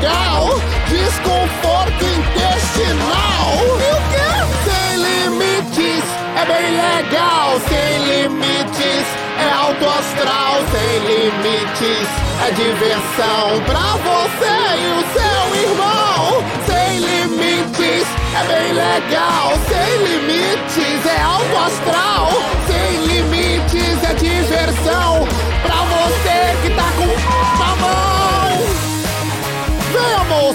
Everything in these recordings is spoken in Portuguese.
legal. Desconforto intestinal. E o quê? Sem limites é bem legal. Sem limites é alto astral. Sem limites é diversão pra você e o seu irmão. Sem limites é bem legal. Sem limites é alto astral. Sem limites é diversão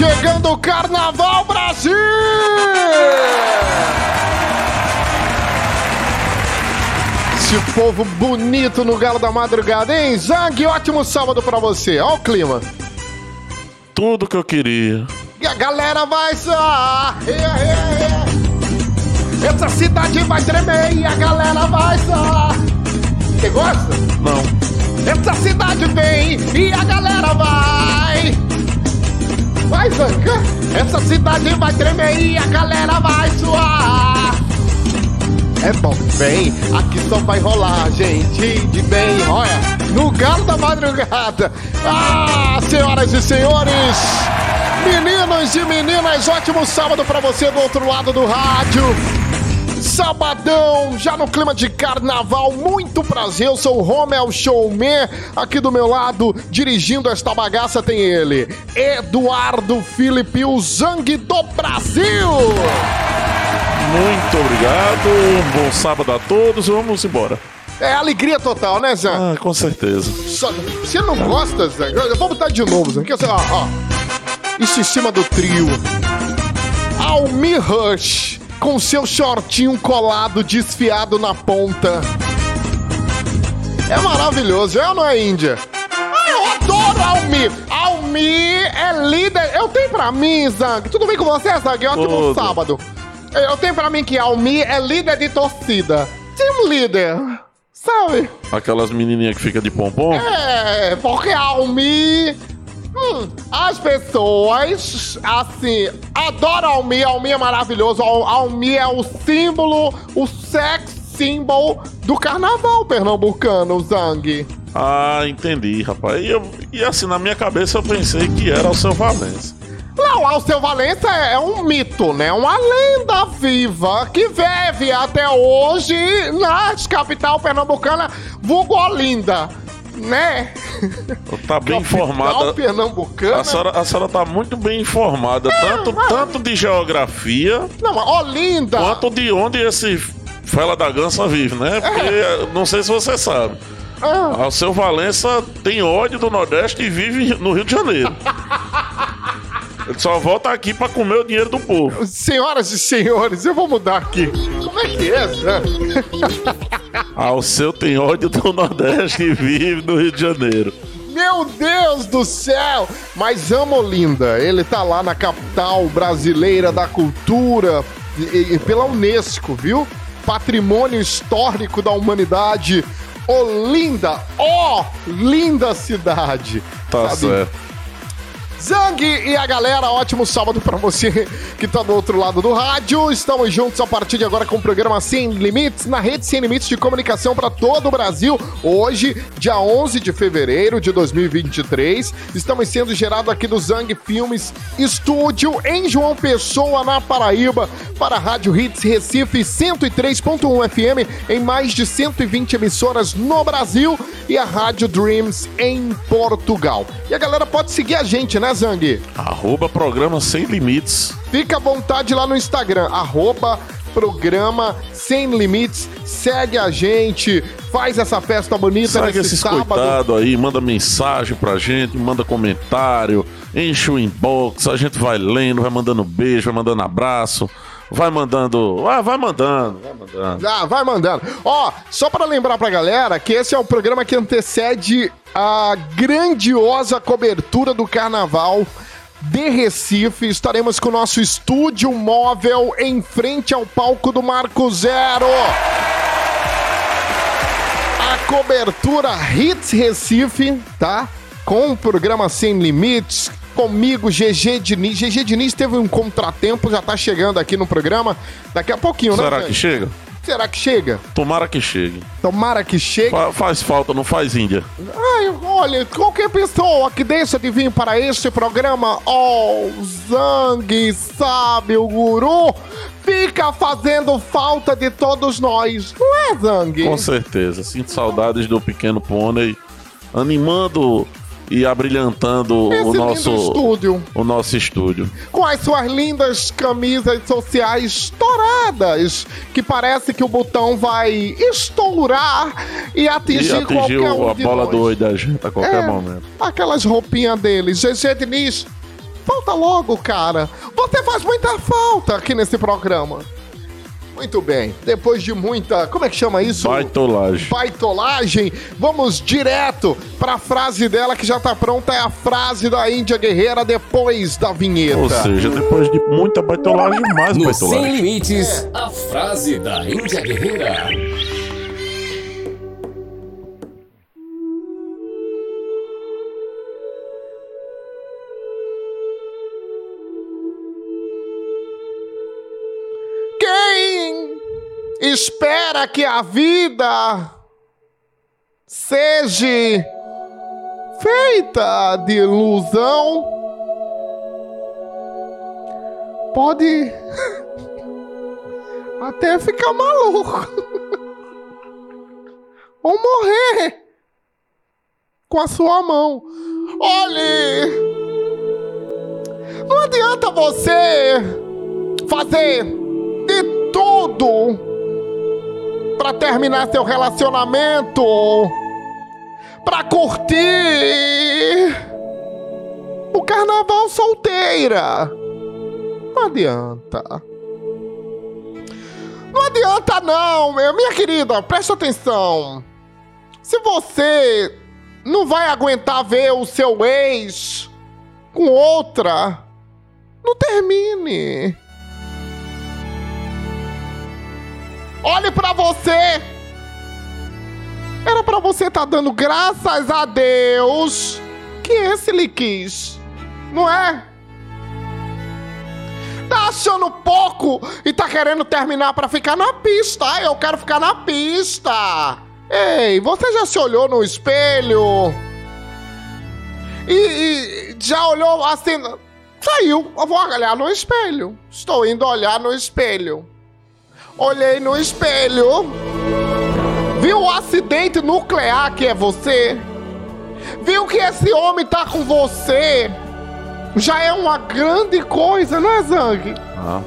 Chegando o Carnaval Brasil! Esse povo bonito no Galo da Madrugada, hein? Zang, ótimo sábado pra você. Ó o clima. Tudo que eu queria. E a galera vai só. Essa cidade vai tremer e a galera vai só. Você gosta? Não. Essa cidade vem e a galera vai. Vai, Zanca. Essa cidade vai tremer e a galera vai suar. É bom, vem, aqui só vai rolar gente de bem, olha, no galo da madrugada. Ah, senhoras e senhores, meninos e meninas, ótimo sábado pra você do outro lado do rádio. Sabadão, já no clima de carnaval, muito prazer, eu sou o Romel Showman, aqui do meu lado, dirigindo esta bagaça tem ele, Eduardo Felipe, o Zang do Brasil! Muito obrigado. Um bom sábado a todos. Vamos embora. É alegria total, né, Zang? Ah, com certeza. Só- você não gosta, Zang? Eu vou botar de novo. Aqui, ó, ó. Isso em cima do trio. Almi Rush, com seu shortinho colado, desfiado na ponta. É maravilhoso, é ou não é, Índia? Ah, eu adoro Almi! Almi é líder. Eu tenho pra mim, Zang. Tudo bem com você, Zang? Ótimo Tudo. sábado. Eu tenho pra mim que Almi é líder de torcida. Team líder. Sabe? Aquelas menininhas que fica de pompom. É, porque Almi. Hum, as pessoas, assim, adoram Almi. Almi é maravilhoso. Almi é o símbolo, o sex symbol do carnaval pernambucano, Zang. Ah, entendi, rapaz. E, eu- e assim, na minha cabeça eu pensei que era o seu Valença. Não, o Alceu Valença é um mito, né? Uma lenda viva que vive até hoje na capital pernambucana, vulgo Olinda, né? Tá bem informada. pernambucana. A senhora, a senhora tá muito bem informada, tanto, mas- tanto de geografia Não, mas Olinda. quanto de onde esse Fela da Gança vive, né? Porque não sei se você sabe. Ah. O seu Valença tem ódio do Nordeste e vive no Rio de Janeiro. Só volta aqui pra comer o dinheiro do povo. Senhoras e senhores, eu vou mudar aqui. Como é que é, Zé? Ah, o seu tem ódio do Nordeste e vive no Rio de Janeiro. Meu Deus do céu! Mas amo Olinda. Ele tá lá na capital brasileira da cultura e- e pela Unesco, viu? Patrimônio histórico da humanidade. Olinda, ó, linda cidade. Tá Sabe? certo. Zang e a galera, ótimo sábado pra você que tá do outro lado do rádio. Estamos juntos a partir de agora com o programa Sem Limites, na rede Sem Limites de comunicação para todo o Brasil. Hoje, dia 11 de fevereiro de 2023, estamos sendo gerados aqui do Zang Filmes Estúdio em João Pessoa, na Paraíba, para a Rádio Hits Recife 103.1 FM em mais de 120 emissoras no Brasil e a Rádio Dreams em Portugal. E a galera pode seguir a gente, né, Zang? Arroba programa Sem Limites. Fica à vontade lá no Instagram, arroba programa Sem Limites. Segue a gente, faz essa festa bonita Segue nesse esses sábado. coitados aí, manda mensagem pra gente, manda comentário, enche o inbox, a gente vai lendo, vai mandando beijo, vai mandando abraço, vai mandando. Ah, vai mandando, vai mandando. Ah, vai mandando. Ó, só pra lembrar pra galera que esse é o programa que antecede a grandiosa cobertura do carnaval de Recife. Estaremos com o nosso estúdio móvel em frente ao palco do Marco Zero. A cobertura Hits Recife, tá? Com o programa Sem Limites, comigo, GG Diniz. GG Diniz teve um contratempo, já tá chegando aqui no programa. Daqui a pouquinho, né? Será que chega? Será que chega? Tomara que chegue. Tomara que chegue. Fa- faz falta, não faz Índia. Ai, olha, qualquer pessoa que deixa de vir para este programa, oh, Zang, sabe, o guru, fica fazendo falta de todos nós. Não é, Zang? Com certeza. Sinto saudades do pequeno pônei animando e abrilhantando Esse o nosso estúdio. o nosso estúdio. Com as suas lindas camisas sociais estouradas, que parece que o botão vai estourar e atingir, E atingiu qualquer um a de bola nós. doida a qualquer É, momento. Aquelas roupinhas deles. GG Diniz, falta logo, cara. Você faz muita falta aqui nesse programa. Muito bem. Depois de muita. Como é que chama isso? Baitolagem. Baitolagem. Vamos direto pra frase dela que já tá pronta. É a frase da Índia Guerreira depois da vinheta. Ou seja, depois de muita baitolagem, mais No Sem baitolagem. Limites, a frase da Índia Guerreira. Espera que a vida seja feita de ilusão pode até ficar maluco ou morrer com a sua mão. Olhe, não adianta você fazer de tudo pra terminar seu relacionamento, pra curtir o carnaval solteira. Não adianta. Não adianta não, meu. minha querida, presta atenção. Se você não vai aguentar ver o seu ex com outra, não termine. Olhe pra você. Era pra você estar dando graças a Deus que esse lhe quis, não é? Tá achando pouco e tá querendo terminar pra ficar na pista. Ai, eu quero ficar na pista. Ei, você já se olhou no espelho? E, e já olhou assim? Saiu, eu vou olhar no espelho. Estou indo olhar no espelho. Olhei no espelho. Viu o acidente nuclear que é você? Viu que esse homem tá com você? Já é uma grande coisa, não é, Zang? Ah,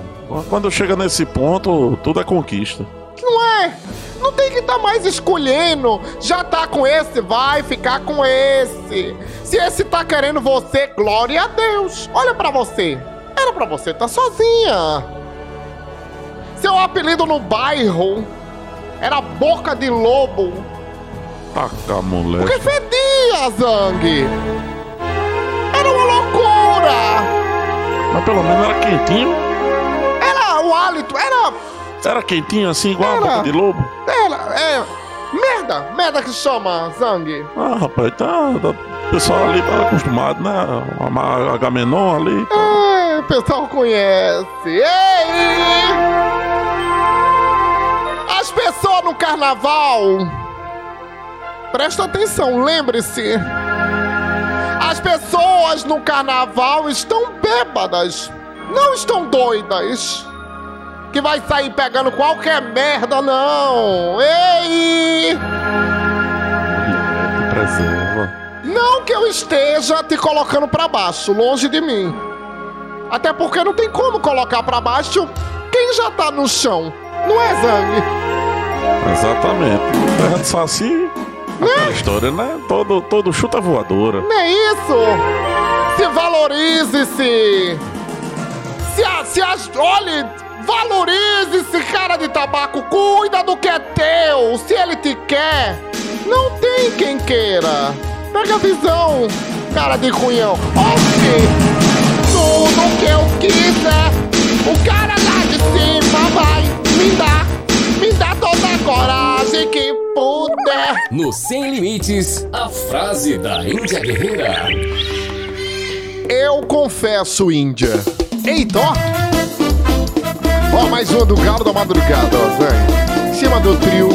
quando chega nesse ponto, tudo é conquista. Não é? Não tem que estar mais escolhendo. Já tá com esse, vai ficar com esse. Se esse tá querendo você, glória a Deus. Olha pra você. Era pra você estar sozinha. Seu apelido no bairro era Boca de Lobo. Taca, moleque. Porque fedia, Zang. Era uma loucura. Mas pelo menos era quentinho. Era o hálito, era Era quentinho assim, igual a Era. boca de lobo. Era, é. Merda, merda que chama, Zang. Ah, rapaz, tá, tá- pessoal ali tá acostumado, né? A Agamenon ali. É, o pessoal conhece. Ei! As pessoas no carnaval. Presta atenção, lembre-se. As pessoas no carnaval estão bêbadas. Não estão doidas. Que vai sair pegando qualquer merda, não. Ei! Não que eu esteja te colocando pra baixo, longe de mim. Até porque não tem como colocar pra baixo quem já tá no chão. Não é, Zang? Exatamente. Terra de Saci, aquela história, né? Todo, todo chuta voadora. Não é isso? Se valorize-se! Se, a- se as. Olhe! Valorize-se, cara de tabaco! Cuida do que é teu! Se ele te quer, não tem quem queira! Pega a visão, cara de cunhão! Oxe! Tudo que eu quiser, o cara lá de cima coragem que puder! No Sem Limites, a frase da Índia Guerreira. Eu confesso, Índia. Eita, ó. Ó, mais uma do Galo da Madrugada, ó, Zé. Em cima do trio.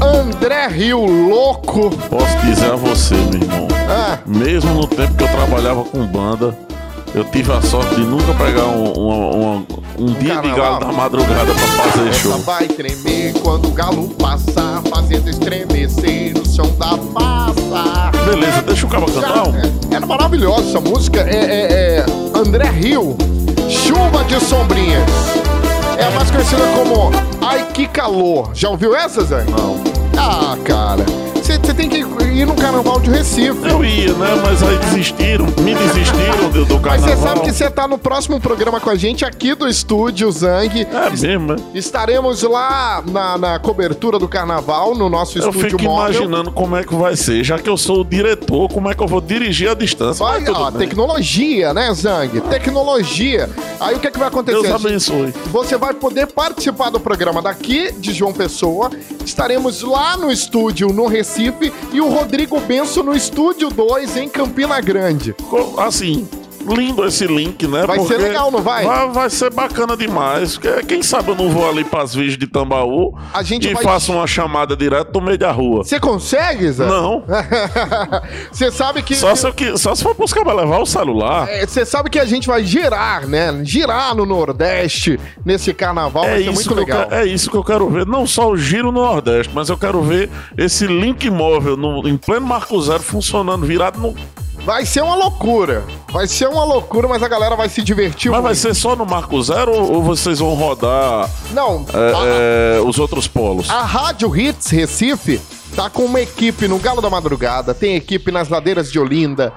André Rio Louco. Posso dizer a você, meu irmão. Ah, Mesmo no tempo que eu trabalhava com banda, eu tive a sorte de nunca pegar um, uma- uma- um dia de carnaval? galo da madrugada pra fazer essa show. vai tremer quando o galo passar, fazendo estremecer o chão da massa. Beleza, deixa o cara cantar. um. É, Era maravilhosa essa música. É, é- é André Rio, Chuva de Sombrinhas. É mais conhecida como Ai Que Calor. Já ouviu essa, Zé? Não. Ah, cara. Você tem que ir no carnaval de Recife. Eu ia, né? Mas aí desistiram, me desistiram do, do Mas carnaval. você sabe que você tá no próximo programa com a gente aqui do estúdio Zang. É mesmo, né? Estaremos lá na, na cobertura do carnaval, no nosso Eu estúdio fico móvel. imaginando como é que vai ser. Já que eu sou o diretor, como é que eu vou dirigir a distância? Vai, Mas ó, bem. tecnologia, né, Zang? Tecnologia. Aí o que, é que vai acontecer? Deus abençoe. Você vai poder participar do programa daqui de João Pessoa. Estaremos lá no estúdio no Recife e o Rodrigo Benço no estúdio 2 em Campina Grande. Assim, lindo esse link, né? Vai ser Porque legal, não vai? vai? Vai ser bacana demais. Que- Quem sabe eu não vou ali pras Virgens de Tambaú A gente e vai- faço uma chamada direto no meio da rua. Você consegue, Zé? Não. Você sabe que. Só se, eu, que- só se for buscar pra levar o celular. É, Você sabe que a gente vai girar, né? Girar no Nordeste nesse carnaval. É vai ser isso, muito que legal. quero, é isso que eu quero ver. Não só o giro no Nordeste, mas eu quero ver esse link móvel no, em pleno Marco Zero funcionando, virado no. Vai ser uma loucura. Vai ser uma loucura, mas a galera vai se divertir Mas vai muito. ser só no Marco Zero ou, vocês vão rodar Não, é, é, os outros polos? A Rádio Hits Recife tá com uma equipe no Galo da Madrugada, tem equipe nas ladeiras de Olinda.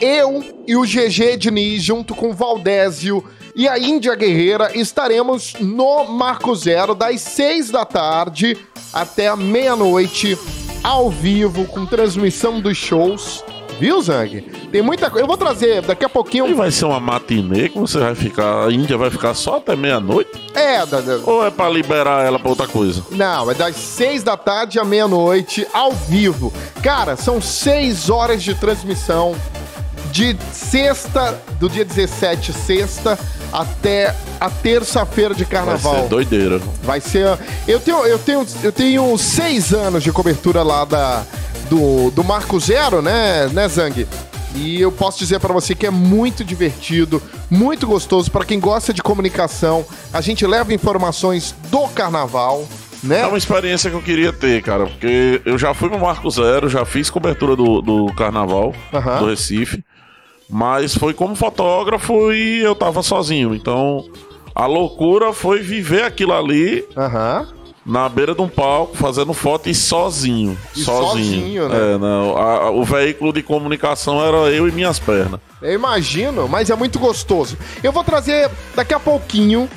Eu e o GG Diniz, junto com o Valdésio e a Índia Guerreira, estaremos no Marco Zero das seis da tarde até a meia-noite, ao vivo, com transmissão dos shows. Viu, Zang? Tem muita coisa. Eu vou trazer daqui a pouquinho. E vai ser uma matinê que você vai ficar. A Índia vai ficar só até meia-noite? É, da, da- Ou é pra liberar ela pra outra coisa? Não, é das seis da tarde à meia-noite, ao vivo. Cara, são seis horas de transmissão de sexta, do dia 17, sexta, até a terça-feira de Vai carnaval. ser doideira. Vai ser. Eu tenho, eu tenho, eu tenho seis anos de cobertura lá da, do, do Marco Zero, né, né, Zang? E eu posso dizer pra você que é muito divertido, muito gostoso Pra quem gosta de comunicação. A gente leva informações do carnaval, né? É uma experiência que eu queria ter, cara, porque eu já fui no Marco Zero, já fiz cobertura do, do carnaval Aham. do Recife, mas foi como fotógrafo e eu tava sozinho. Então a loucura foi viver aquilo ali Aham. Na beira de um palco, fazendo foto e sozinho. E sozinho. sozinho, né? É, não. a- a- o veículo de comunicação era eu e minhas pernas. Eu imagino, mas é muito gostoso. Eu vou trazer daqui a pouquinho,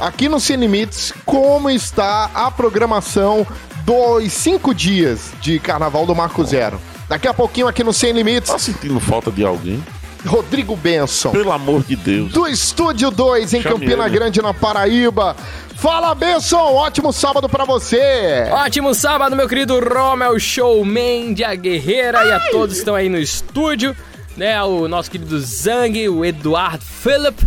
aqui no Sem Limites, como está a programação dos cinco dias de Carnaval do Marco Zero. Daqui a pouquinho aqui no Sem Limites. Tá sentindo falta de alguém? Rodrigo Benson. Pelo amor de Deus. Do Estúdio 2 em Chame Campina ele. Grande, na Paraíba. Fala, Benson! Ótimo sábado pra você! Ótimo sábado, meu querido Romel Showman de A Guerreira e a todos que estão aí no estúdio, né? O nosso querido Zang, o Eduardo Philip.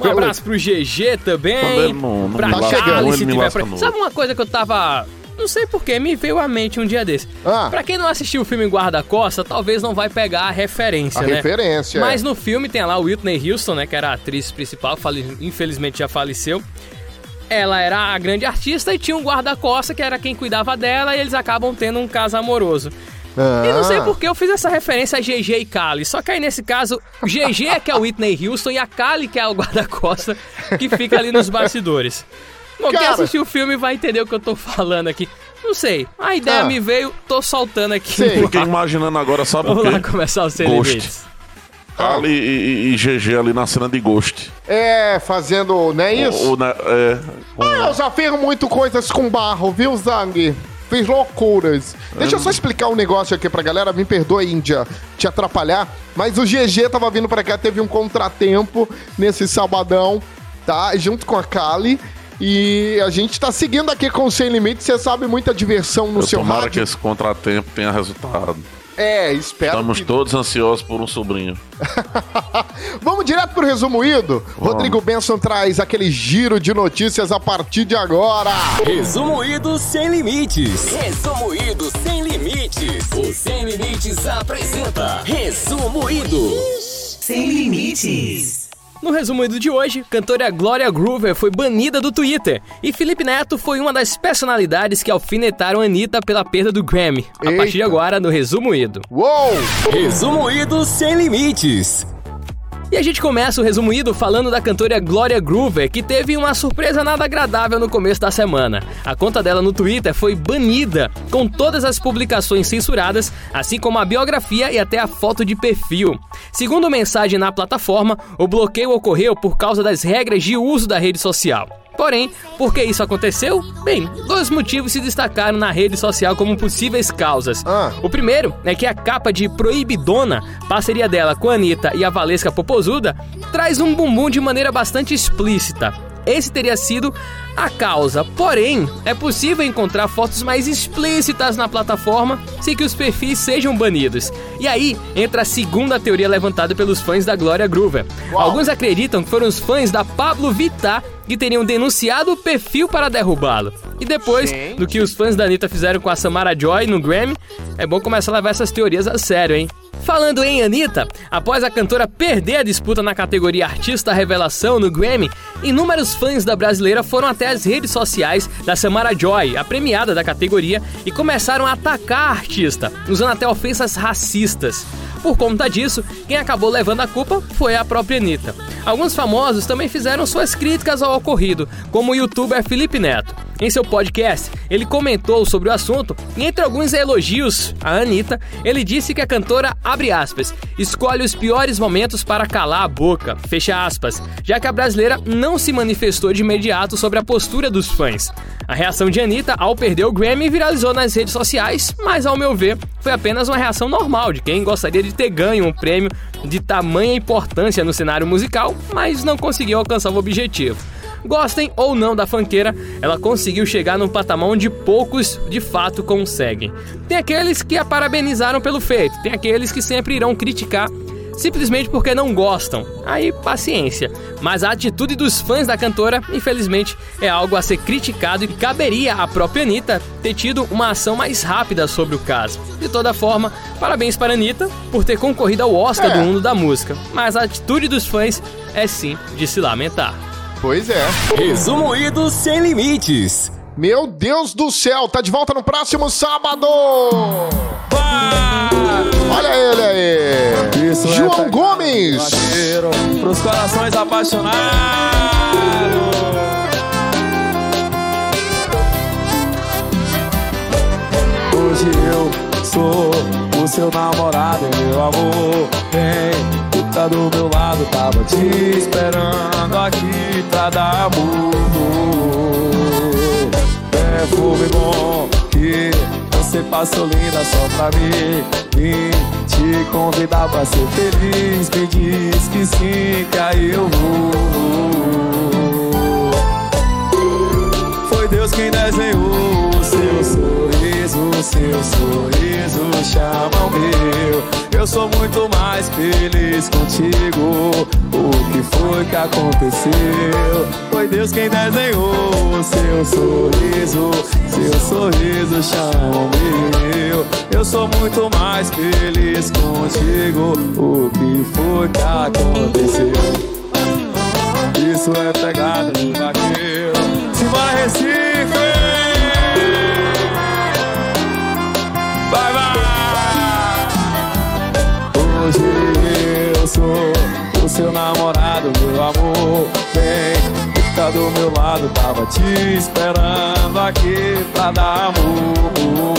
Um abraço pro GG também. Ele não- não pra Charlie, não, se tiver no Sabe uma coisa que eu tava. Não sei porquê, me veio à mente um dia desse. Ah. Pra quem não assistiu o filme Guarda-Costa, talvez não vai pegar a referência, A né? referência, é. Mas no filme tem lá o Whitney Houston, né? Que era a atriz principal, infelizmente já faleceu. Ela era a grande artista e tinha um guarda-costa que era quem cuidava dela e eles acabam tendo um caso amoroso. E não sei Ah. por que eu fiz essa referência a GG e Kali. Só que aí nesse caso, o GG é que é o Whitney Houston e a Kali que é o guarda-costa que fica ali nos bastidores. Bom, quem Cara. assistiu o filme vai entender o que eu tô falando aqui. Não sei, a ideia Ah. me veio, tô soltando aqui. Sei. Fiquei imaginando agora, sabe o Vamos lá começar o Sem Ghost. Ali e, e- e GG ali na cena de Ghost. É, fazendo, não é isso? O, o, né, é, com- Eu já fiz muito coisas com barro, viu, Zang? Fiz loucuras. Deixa eu só explicar um negócio aqui pra galera. Me perdoa, Índia, te atrapalhar. Mas o GG tava vindo pra cá, teve um contratempo nesse sabadão, tá? Junto com a Kali. E a gente tá seguindo aqui com o Sem Limites. Você sabe, muita diversão no eu seu tomara que rádio. esse contratempo tenha resultado. É, espero Estamos que... todos ansiosos por um sobrinho. Vamos direto pro resumo ido? Rodrigo Benson traz aquele giro de notícias a partir de agora. Resumo Ido Sem Limites. Resumo Ido Sem Limites. O Sem Limites apresenta Resumo Ido. Sem limites. No resumido de hoje, cantora Gloria Groover foi banida do Twitter e Felipe Neto foi uma das personalidades que alfinetaram a Anitta pela perda do Grammy. A Eita. partir de agora, no resumo ido. Uou! Resumo Ido Sem Limites. E a gente começa o resumo ido falando da cantora Gloria Groover, que teve uma surpresa nada agradável no começo da semana. A conta dela no Twitter foi banida, com todas as publicações censuradas, assim como a biografia e até a foto de perfil. Segundo mensagem na plataforma, o bloqueio ocorreu por causa das regras de uso da rede social. Porém, por que isso aconteceu? Bem, dois motivos se destacaram na rede social como possíveis causas. Ah. O primeiro é que a capa de Proibidona, parceria dela com a Anitta e a Valesca Popozuda, traz um bumbum de maneira bastante explícita. Esse teria sido a causa, porém, é possível encontrar fotos mais explícitas na plataforma sem que os perfis sejam banidos. E aí entra a segunda teoria levantada pelos fãs da Glória Groover. Alguns acreditam que foram os fãs da Pablo Vittar que teriam denunciado o perfil para derrubá-lo. E depois Sim. do que os fãs da Anitta fizeram com a Samara Joy no Grammy, é bom começar a levar essas teorias a sério, hein? Falando em Anitta, após a cantora perder a disputa na categoria Artista Revelação no Grammy, inúmeros fãs da brasileira foram até as redes sociais da Samara Joy, a premiada da categoria, e começaram a atacar a artista, usando até ofensas racistas. Por conta disso, quem acabou levando a culpa foi a própria Anitta. Alguns famosos também fizeram suas críticas ao ocorrido, como o youtuber Felipe Neto. Em seu podcast, ele comentou sobre o assunto e, entre alguns elogios à Anitta, ele disse que a cantora, abre aspas, escolhe os piores momentos para calar a boca, fecha aspas, já que a brasileira não se manifestou de imediato sobre a postura dos fãs. A reação de Anitta ao perder o Grammy viralizou nas redes sociais, mas ao meu ver, foi apenas uma reação normal de quem gostaria de ter ganho um prêmio de tamanha importância no cenário musical, mas não conseguiu alcançar o objetivo. Gostem ou não da fanqueira, ela conseguiu chegar num patamar onde poucos de fato conseguem. Tem aqueles que a parabenizaram pelo feito, tem aqueles que sempre irão criticar simplesmente porque não gostam. Aí, paciência. Mas a atitude dos fãs da cantora, infelizmente, é algo a ser criticado e caberia à própria Anitta ter tido uma ação mais rápida sobre o caso. De toda forma, parabéns para a Anitta por ter concorrido ao Oscar É. do mundo da música. Mas a atitude dos fãs é sim de se lamentar. Pois é. Resumo Ido Sem Limites. Meu Deus do céu, tá de volta no próximo sábado! Olha ele aí! Isso é João pegada Gomes! vaqueiro Pros corações apaixonados Hoje eu sou o seu namorado, meu amor Vem, tá do meu lado Tava te esperando aqui pra dar amor. Perfume bom que você passou linda só pra mim. Vim te convidar pra ser feliz. Me diz que sim, que aí eu vou. Foi Deus quem desenhou o seu sorriso O seu sorriso chama o meu eu sou muito mais feliz contigo. O que foi que aconteceu? Foi Deus quem desenhou seu sorriso. Seu sorriso chama o meu. Eu sou muito mais feliz contigo. O que foi que aconteceu? Isso é pegada de vaqueiro. Simbora Recife! Sou o seu namorado, meu amor. Vem, fica do meu lado, tava te esperando aqui pra dar amor.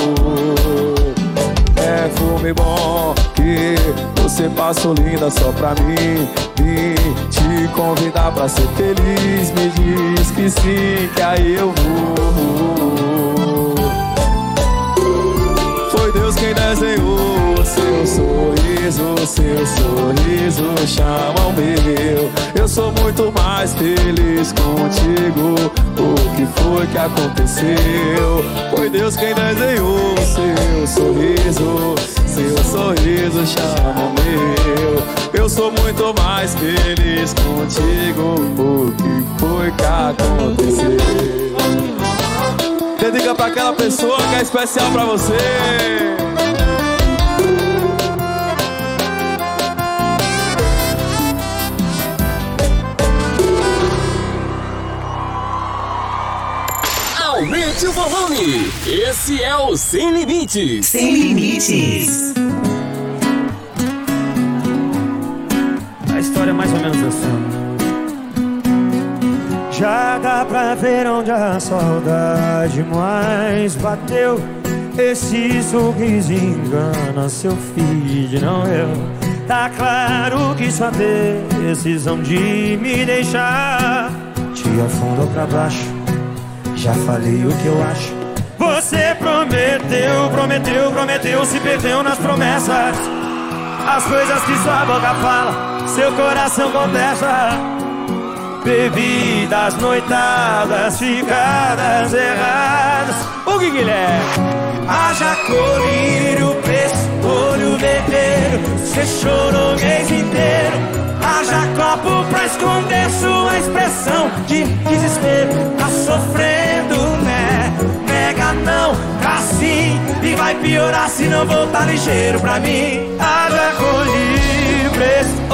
É fume bom que você passou linda só pra mim. Vim te convidar pra ser feliz. Me diz que sim, que aí eu vou. Deus quem desenhou seu sorriso, seu sorriso chama o meu. Eu sou muito mais feliz contigo. O que foi que aconteceu? Foi Deus quem desenhou seu sorriso, seu sorriso chama o meu. Eu sou muito mais feliz contigo. O que foi que aconteceu? Pra aquela pessoa que é especial pra você. Aumente o volume. Esse é o Sem Limites. Sem limites. Pra ver onde a saudade mais bateu. Esse sorriso engana seu filho, não eu. Tá claro que sua decisão de me deixar te afundou pra baixo. Já falei o que eu acho. Você prometeu, prometeu, prometeu, se perdeu nas promessas. As coisas que sua boca fala, seu coração contesta. Bebidas, noitadas, ficadas erradas. O que Guilherme? Haja colírio, preço, olho vermelho. Você chorou o mês inteiro. Haja copo pra esconder sua expressão de desespero. Tá sofrendo, né? Nega não, tá sim. E vai piorar se não voltar ligeiro pra mim. Haja colírio, preço, olho vermelho.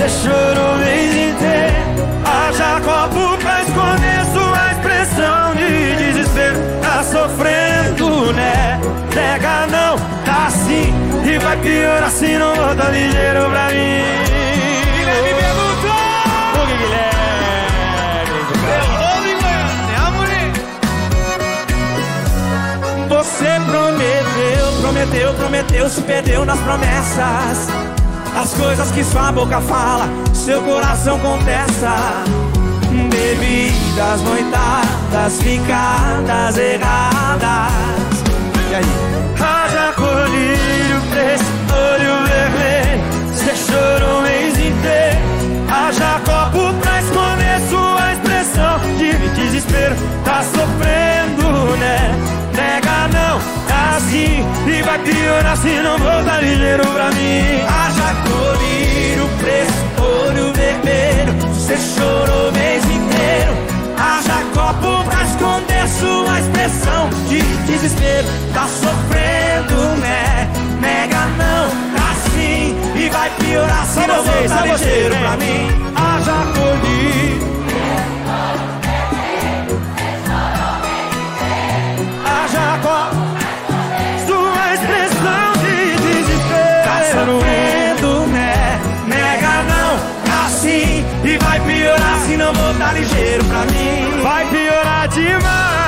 Você chorou o mês inteiro. Haja copo pra esconder sua expressão de desespero. Tá sofrendo, né? Nega não, tá assim. E vai piorar se não volta ligeiro pra mim. Guilherme perguntou! O Guilherme? Você prometeu, prometeu, prometeu, se perdeu nas promessas. As coisas que sua boca fala, seu coração contesta. Bebidas, noitadas, ficadas erradas. E aí? Haja colírio, preço, olho vermelho. Você chorou o mês inteiro. Haja copo pra esconder sua expressão de desespero. Tá sofrendo, né? Nega não, tá assim. E vai piorar se não voltar ligeiro pra mim. Haja colírio, preço, olho vermelho. Você chorou o mês inteiro. Haja copo pra esconder sua expressão de desespero. Tá sofrendo, né? Nega não, tá sim. E vai piorar se não voltar ligeiro pra mim. Haja colírio. Sofrendo, né? Nega não, tá sim. E vai piorar se não voltar ligeiro pra mim. Vai piorar demais.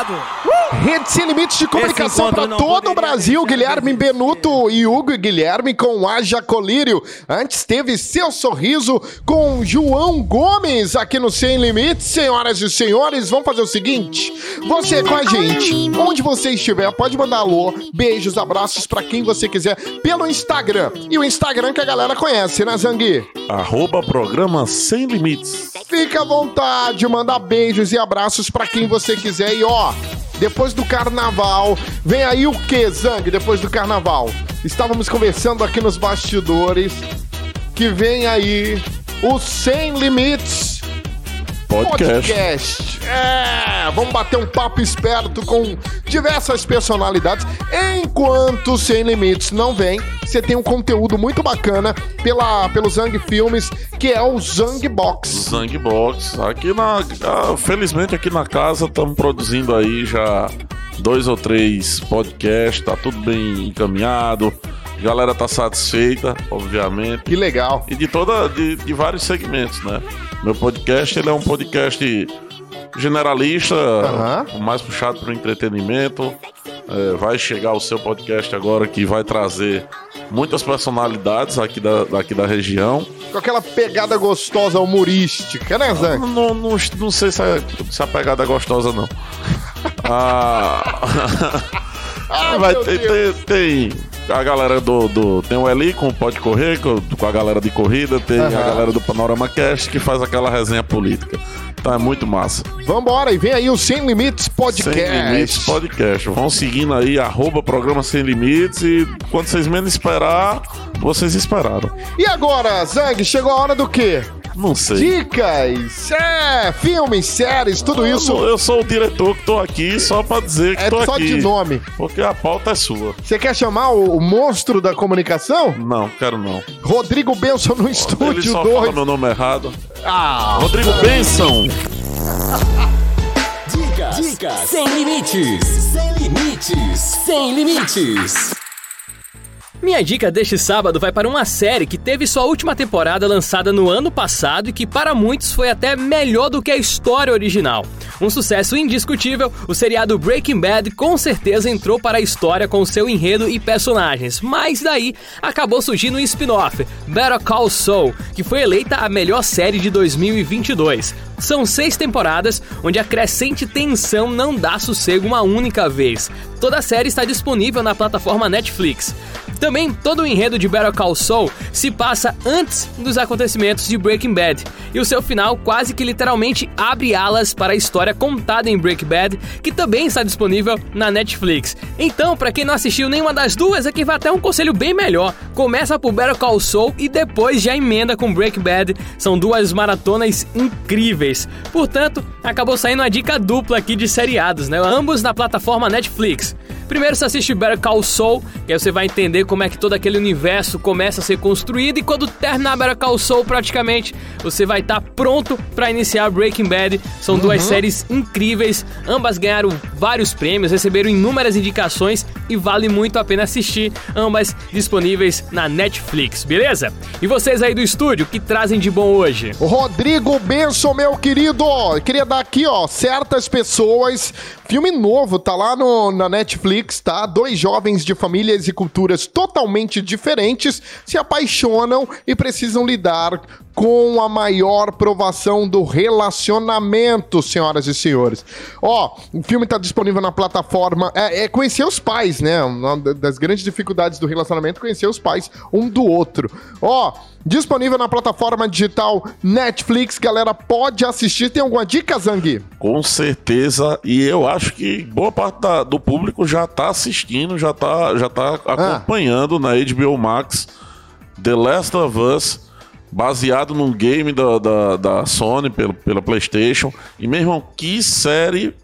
Obrigado. Rede Sem Limites de comunicação para todo o Brasil. Guilherme Benuto e Hugo e Guilherme com Aja Colírio. Antes teve seu sorriso com João Gomes aqui no Sem Limites. Senhoras e senhores, vamos fazer o seguinte: você com a gente, onde você estiver, pode mandar alô, beijos, abraços para quem você quiser pelo Instagram. E o Instagram que a galera conhece, né, Zangui? Arroba programa Sem Limites. Fica à vontade, manda beijos e abraços pra quem você quiser. E ó, depois do carnaval, vem aí o que, Zang? Depois do carnaval? Estávamos conversando aqui nos bastidores que vem aí o Sem Limites Podcast. É, vamos bater um papo esperto com diversas personalidades. Enquanto Sem Limites não vem, você tem um conteúdo muito bacana pela, pelo Zang Filmes, que é o Zang Box. Zangbox. Aqui na. ah, felizmente aqui na casa estamos produzindo aí já dois ou três podcasts, tá tudo bem encaminhado. A galera tá satisfeita, obviamente. Que legal. E de toda. de, de vários segmentos, né? Meu podcast ele é um podcast generalista, Aham. mais puxado para o entretenimento. É, vai chegar o seu podcast agora que vai trazer muitas personalidades aqui da, daqui da região. Com aquela pegada gostosa humorística, né, Zang? Não, não, não, não sei se a, se a pegada é gostosa, não. Ah, Ai, vai ter, tem a galera do, do. Tem o Eli com o Pode Correr, com, com a galera de corrida, tem a Aham. galera do Panorama Cast que faz aquela resenha política. Então é muito massa. Vambora, e vem aí o Sem Limites Podcast. Sem Limites Podcast. Vão seguindo aí, arroba programa Sem Limites e quando vocês menos esperar, vocês esperaram. E agora, Zang, chegou a hora do quê? Não sei. Dicas, é, filmes, séries, tudo Eu isso eu sou o diretor que tô aqui só pra dizer que é tô só aqui. de nome. Porque a pauta é sua. Você quer chamar o, o monstro da comunicação? Não, quero não. Rodrigo Benson no Ele estúdio só fala 2. meu nome errado. Ah, Rodrigo Benson. Dicas, dicas sem limites, sem limites, sem limites. Minha dica deste sábado vai para uma série que teve sua última temporada lançada no ano passado e que para muitos foi até melhor do que a história original. Um sucesso indiscutível, o seriado Breaking Bad com certeza entrou para a história com seu enredo e personagens, mas daí acabou surgindo um spin-off, Better Call Saul, que foi eleita a melhor série de 2022. São seis temporadas, onde a crescente tensão não dá sossego uma única vez. Toda a série está disponível na plataforma Netflix. Também todo o enredo de Better Call Saul se passa antes dos acontecimentos de Breaking Bad, e o seu final quase que literalmente abre alas para a história contada em Breaking Bad, que também está disponível na Netflix. Então, para quem não assistiu nenhuma das duas, aqui vai até um conselho bem melhor. Começa por Better Call Saul e depois já emenda com Breaking Bad. São duas maratonas incríveis. Portanto, acabou saindo uma dica dupla aqui de seriados, né? Ambos na plataforma Netflix. Primeiro você assiste Better Call Saul, que aí você vai entender como é que todo aquele universo começa a ser construído e quando terminar Better Call Saul praticamente, você vai estar pronto para iniciar Breaking Bad. São duas séries incríveis, ambas ganharam vários prêmios, receberam inúmeras indicações e vale muito a pena assistir, ambas disponíveis na Netflix, beleza? E vocês aí do estúdio, o que trazem de bom hoje? Rodrigo Benson, meu querido. Queria dar aqui, ó, certas pessoas. Filme novo, tá lá no, na Netflix, tá? Dois jovens de famílias e culturas totalmente diferentes se apaixonam e precisam lidar com a maior provação do relacionamento, senhoras e senhores. Ó, o filme tá disponível na plataforma. É, é conhecer os pais, né? Uma das grandes dificuldades do relacionamento é conhecer os pais um do outro. Ó, disponível na plataforma digital Netflix, galera pode assistir. Tem alguma dica, Zang? Com certeza. E eu acho que boa parte da- do público já tá assistindo, já tá, já tá acompanhando na HBO Max The Last of Us, baseado num game da, da, da Sony pelo, pela PlayStation. E, meu irmão, que série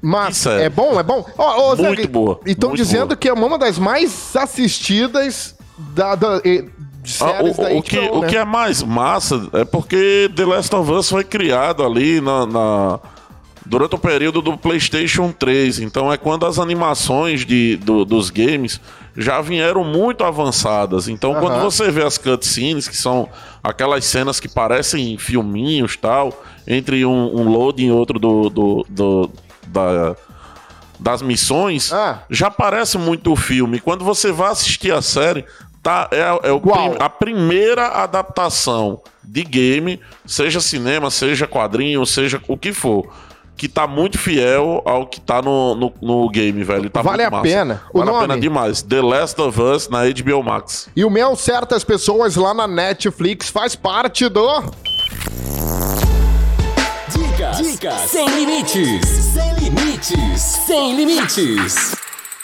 Mas é bom, é bom. Ó, Zang, Muito boa, E estão dizendo boa. que é uma das mais assistidas da, da- de Ah, séries da o, o que, HBO, o né? que é mais massa é porque The Last of Us foi criado ali na, na- durante o período do PlayStation 3. Então é quando as animações de, do- dos games já vieram muito avançadas. Então quando Aham. você vê as cutscenes, que são aquelas cenas que parecem filminhos tal, entre um, um loading e outro do, do- do- da, das missões, Ah. já parece muito o filme. Quando você vai assistir a série, tá, é, é o prim- a primeira adaptação de game, seja cinema, seja quadrinho, seja o que for. Que tá muito fiel ao que tá no, no, no game, velho. Tá Vale a massa. pena. O Vale a nome? pena demais. The Last of Us na HBO Max. E o meu, certas pessoas lá na Netflix faz parte do. Dicas, dicas sem limites, sem limites, sem limites.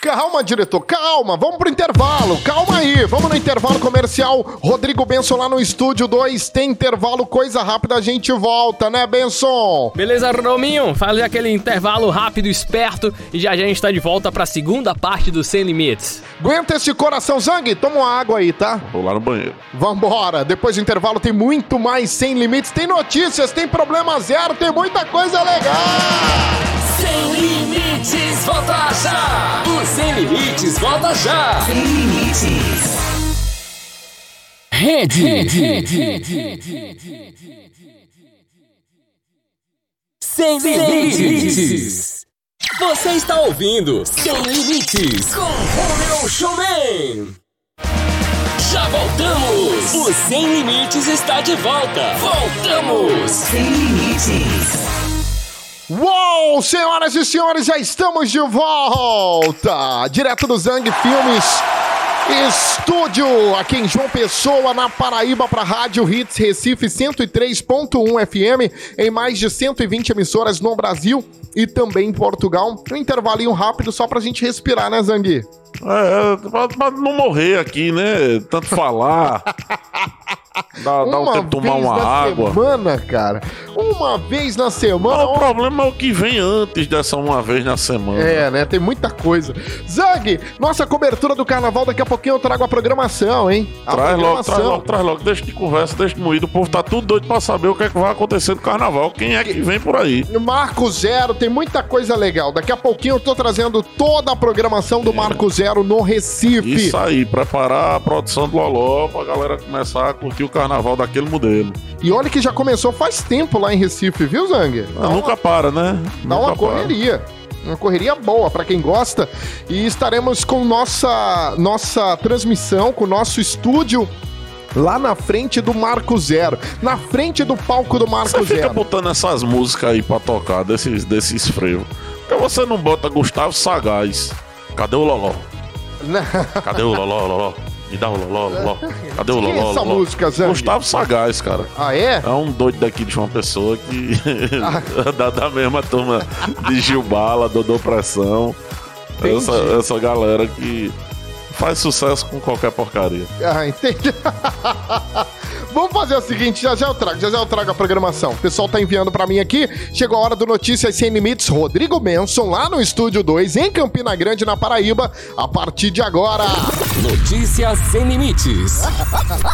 Calma, diretor, calma, vamos pro intervalo, calma aí, vamos no intervalo comercial. Rodrigo Benson lá no estúdio 2, tem intervalo, coisa rápida, a gente volta, né, Benson? Beleza, Rominho? Fazer aquele intervalo rápido, esperto e já já a gente tá de volta pra segunda parte do Sem Limites. Aguenta esse coração, Zang, toma uma água aí, tá? Vou lá no banheiro. Vambora, depois do intervalo tem muito mais sem limites, tem notícias, tem problema zero, tem muita coisa legal. Sem limites, volta já! Sem Limites, volta já! Sem limites. Rede. Sem limites. Você está ouvindo Sem Limites com Romeu Showman. Já voltamos! O Sem Limites está de volta! Voltamos! Sem limites. Uou, senhoras e senhores, já estamos de volta! Direto do Zang Filmes, estúdio aqui em João Pessoa, na Paraíba, para Rádio Hits Recife 103.1 FM, em mais de 120 emissoras no Brasil e também em Portugal. Um intervalinho rápido só pra gente respirar, né, Zang? É, pra, pra não morrer aqui, né? Tanto falar. Dá, dá um tempo de tomar uma na água. semana, cara. Uma vez na semana. Não, o problema é o que vem antes dessa uma vez na semana. É, né? Tem muita coisa. Zang, nossa cobertura do carnaval, daqui a pouquinho eu trago a programação, hein? A Traz logo, traz programação. logo, traz logo. Deixa de conversa, deixa de moído. O povo tá tudo doido pra saber o que é que vai acontecer no carnaval. Quem é que vem por aí? Marco Zero, tem muita coisa legal. Daqui a pouquinho eu tô trazendo toda a programação do Marco Zero no Recife. Isso aí, preparar a produção do Loló pra galera começar a curtir o carnaval daquele modelo. E olha que já começou faz tempo lá em Recife, viu, Zang? Ah, nunca para, né? Dá Nunca uma para. correria. Uma correria boa pra quem gosta. E estaremos com nossa, nossa transmissão, com nosso estúdio lá na frente do Marco Zero. Na frente do palco do Marco Você fica Zero. botando essas músicas aí pra tocar, desses, desses freios. Por que você não bota Gustavo Sagaz? Cadê o Loló? Cadê o Loló, Loló? Me dá o Loló, Loló. Cadê o Quem é Loló, essa Loló? música, Zang? Gustavo Sagaz, cara. Ah, é? É um doido daqui de uma pessoa que. Ah. da, da mesma turma de Gilbala, Dodô Pressão. Entendi. Essa, essa galera que faz sucesso com qualquer porcaria. Ah, entendi. Vamos fazer o seguinte, já já eu trago, já já eu trago a programação. O pessoal tá enviando pra mim aqui. Chegou a hora do Notícias Sem Limites, Rodrigo Benson, lá no Estúdio 2, em Campina Grande, na Paraíba, a partir de agora. Notícias sem limites.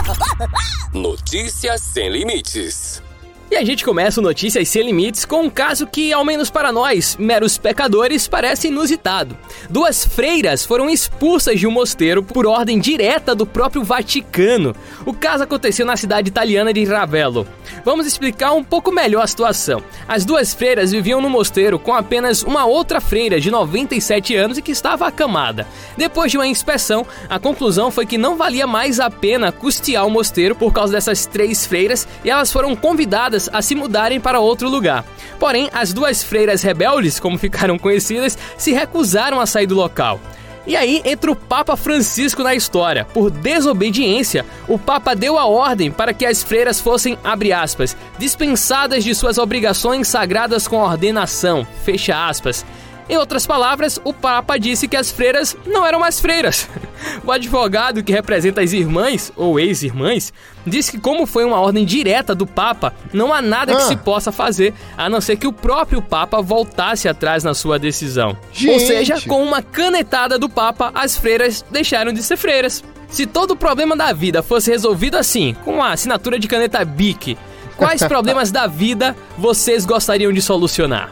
Notícias sem limites. E a gente começa o Notícias Sem Limites com um caso que, ao menos para nós, meros pecadores, parece inusitado. Duas freiras foram expulsas de um mosteiro por ordem direta do próprio Vaticano. O caso aconteceu na cidade italiana de Ravello. Vamos explicar um pouco melhor a situação. As duas freiras viviam no mosteiro com apenas uma outra freira de 97 anos e que estava acamada. Depois de uma inspeção, a conclusão foi que não valia mais a pena custear o mosteiro por causa dessas três freiras e elas foram convidadas a se mudarem para outro lugar. Porém, as duas freiras rebeldes, como ficaram conhecidas, se recusaram a sair do local. E aí entra o Papa Francisco na história. Por desobediência, o Papa deu a ordem para que as freiras fossem, abre aspas, dispensadas de suas obrigações sagradas com ordenação, fecha aspas. Em outras palavras, o Papa disse que as freiras não eram mais freiras. O advogado que representa as irmãs, ou ex-irmãs, disse que, como foi uma ordem direta do Papa, não há nada que Ah. se possa fazer a não ser que o próprio Papa voltasse atrás na sua decisão. Ou Gente. seja, com uma canetada do Papa, as freiras deixaram de ser freiras. Se todo o problema da vida fosse resolvido assim, com a assinatura de caneta BIC, quais problemas da vida vocês gostariam de solucionar?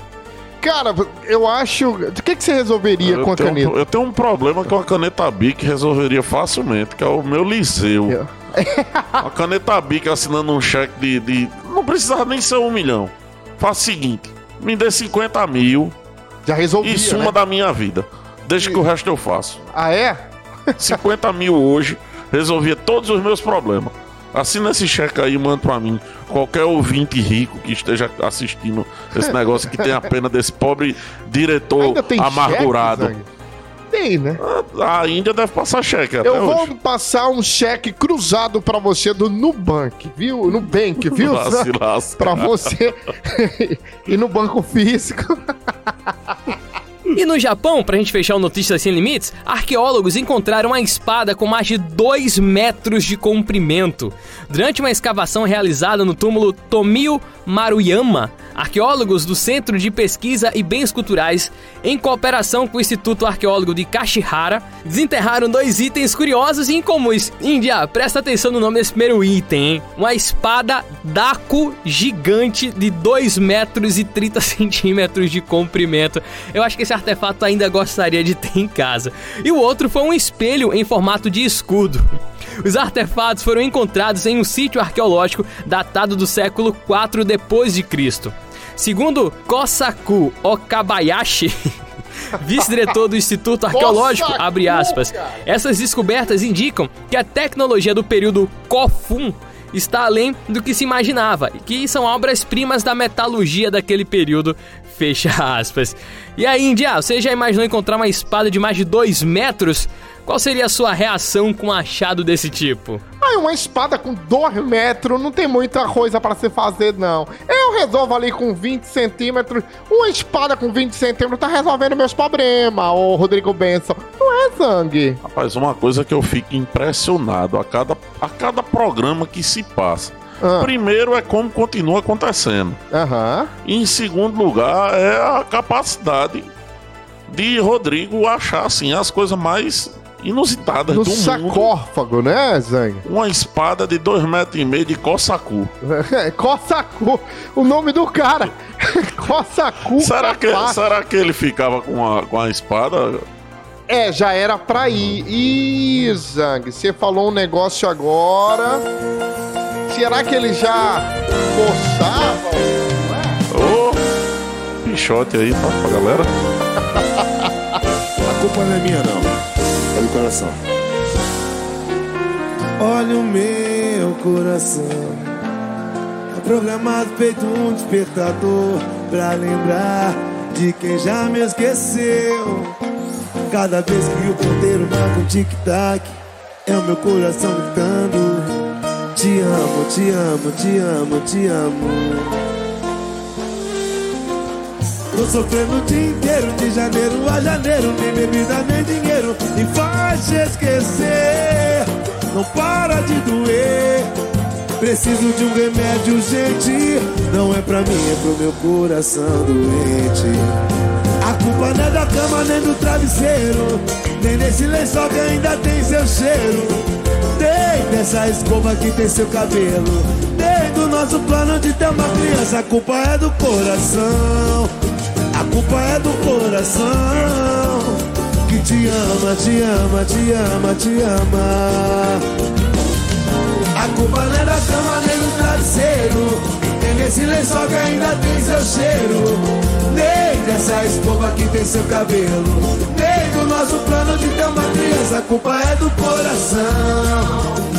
Cara, eu acho. O que, que você resolveria Eu com a caneta? um, eu tenho um problema que uma caneta Bic resolveria facilmente, que é o meu liceu. Eu- A caneta Bic assinando um cheque de, de- Não precisava nem ser um milhão. Faz o seguinte: me dê 50 mil. Já resolvi. Em suma né? da minha vida. Desde que o resto eu faço. Ah, é? 50 mil hoje resolvia todos os meus problemas. Assina esse cheque aí e manda pra mim. Qualquer ouvinte rico que esteja assistindo esse negócio que tem a pena desse pobre diretor amargurado. cheque? Tem, né? a Índia deve passar cheque Eu vou hoje. passar um cheque cruzado pra você do Nubank, viu? Nubank, viu? Pra você ir no banco físico. E no Japão, pra gente fechar o Notícias Sem Limites, arqueólogos encontraram uma espada com mais de 2 metros de comprimento. Durante uma escavação realizada no túmulo Tomio Maruyama, arqueólogos do Centro de Pesquisa e Bens Culturais, em cooperação com o Instituto Arqueólogo de Kashihara, desenterraram dois itens curiosos e incomuns. Índia, presta atenção no nome desse primeiro item, hein? Uma espada Daku gigante de 2 metros e 30 centímetros de comprimento. Eu acho que esse artefato ainda gostaria de ter em casa. E o outro foi um espelho em formato de escudo. Os artefatos foram encontrados em um sítio arqueológico datado do século 4 depois de Cristo. Segundo Kosaku Okabayashi, vice-diretor do Instituto Arqueológico, abre aspas, cara. essas descobertas indicam que a tecnologia do período Kofun está além do que se imaginava e que são obras-primas da metalurgia daquele período, fecha aspas. E aí, Índia, você já imaginou encontrar uma espada de mais de 2 metros? Qual seria a sua reação com um achado desse tipo? Aí uma espada com 2 metros não tem muita coisa pra se fazer, não. Eu resolvo ali com 20 centímetros. Uma espada com 20 centímetros tá resolvendo meus problemas, ô Rodrigo Benson. Não é, Zang? Rapaz, uma coisa que eu fico impressionado a cada, a cada programa que se passa. Ah. Primeiro é como continua acontecendo. Aham. E em segundo lugar é a capacidade de Rodrigo achar assim as coisas mais inusitadas No do mundo. sarcófago, né, Zang? Uma espada de dois metros e meio de Kosaku. Kosaku, o nome do cara. Kosaku. Será que, será que ele ficava com a, com a espada? É, já era pra ir. Ih, Zang, você falou um negócio agora. Será que ele já forçava? Ô, pichote aí pra, pra galera. A culpa não é minha, não. É do coração. Olha o meu coração. É programado feito um despertador pra lembrar de quem já me esqueceu. Cada vez que o ponteiro marca um tic-tac, é o meu coração gritando: Te amo, te amo, te amo, te amo. Tô sofrendo o dia inteiro, de janeiro a janeiro, nem bebida nem dinheiro, me faz te esquecer. Não para de doer. Preciso de um remédio urgente. Não é pra mim, é pro meu coração doente. A culpa não é da cama nem do travesseiro, nem desse lençol que ainda tem seu cheiro. Nem dessa escova que tem seu cabelo. Nem do nosso plano de ter uma criança. A culpa é do coração. Culpa é do coração que te ama, te ama, te ama, te ama. A culpa não é da cama nem do travesseiro, nem desse lençol que ainda tem seu cheiro, nem dessa escova que tem seu cabelo, nem do nosso plano de ter uma criança. A culpa é do coração,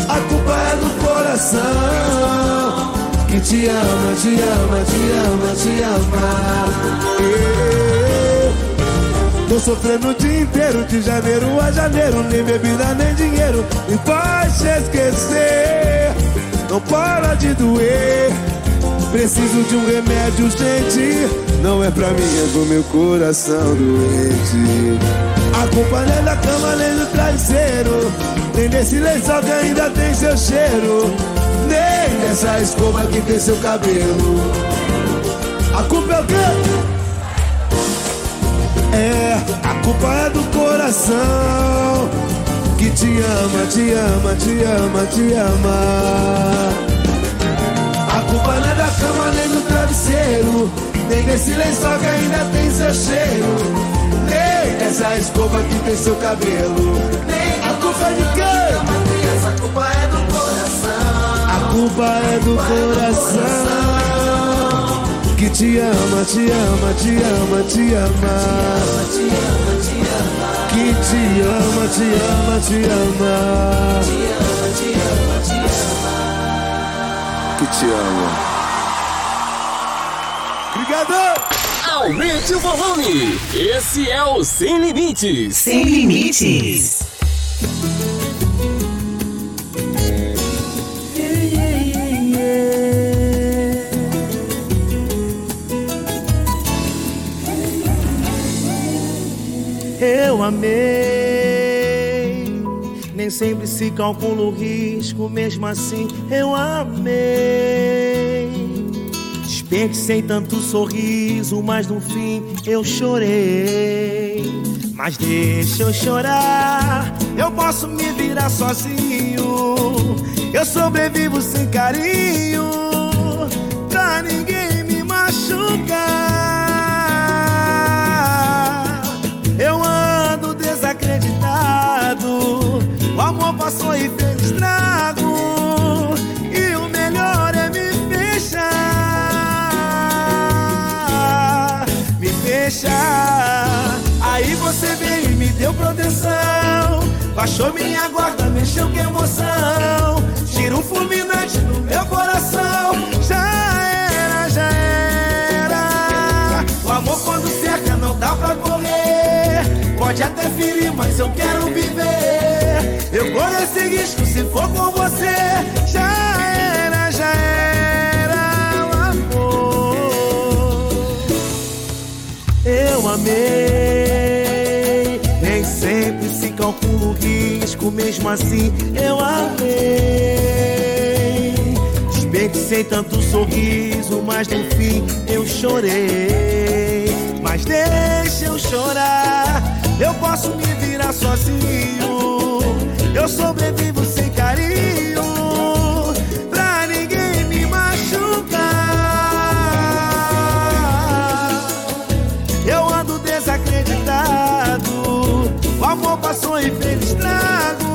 a culpa é do coração que te ama, te ama, te ama, te ama. Eu tô sofrendo o dia inteiro, de janeiro a janeiro, nem bebida nem dinheiro, me faz esquecer. Não para de doer. Preciso de um remédio urgente. Não é pra mim, é do meu coração doente. A é da cama nem do travesseiro, nem desse lençol que ainda tem seu cheiro, nem dessa escova que tem seu cabelo. A culpa é o quê? É, a culpa é do coração que te ama, te ama, te ama, te ama. A culpa não é da cama nem do travesseiro, nem desse lençol que ainda tem seu cheiro, nem dessa escova que tem seu cabelo. A culpa é de quem? A culpa é culpa é do coração que te ama, te ama, te ama, te ama. Que te ama, te ama, te ama. Que te ama. Obrigado! Aumente o volume. Esse é o Sem Limites. Sem limites. Amei. Nem sempre se calcula o risco, mesmo assim eu amei. Desperdicei tanto sorriso, mas no fim eu chorei. Mas deixa eu chorar, eu posso me virar sozinho. Eu sobrevivo sem carinho, pra ninguém me machucar. Eu passou e fez estrago. E o melhor é me fechar, me fechar. Aí você veio e me deu proteção, baixou minha guarda, mexeu com emoção. Tira um fulminante no meu coração, já era, já era. O amor quando cerca não dá pra correr. Pode até ferir, mas eu quero viver. Eu corro esse risco se for com você. Já era, já era o amor. Eu amei. Nem sempre se calcula o risco, mesmo assim eu amei. Desperdicei tanto sorriso, mas no fim eu chorei. Mas deixa eu chorar, eu posso me virar sozinho. Eu sobrevivo sem carinho, pra ninguém me machucar. Eu ando desacreditado, o amor passou e fez estrago.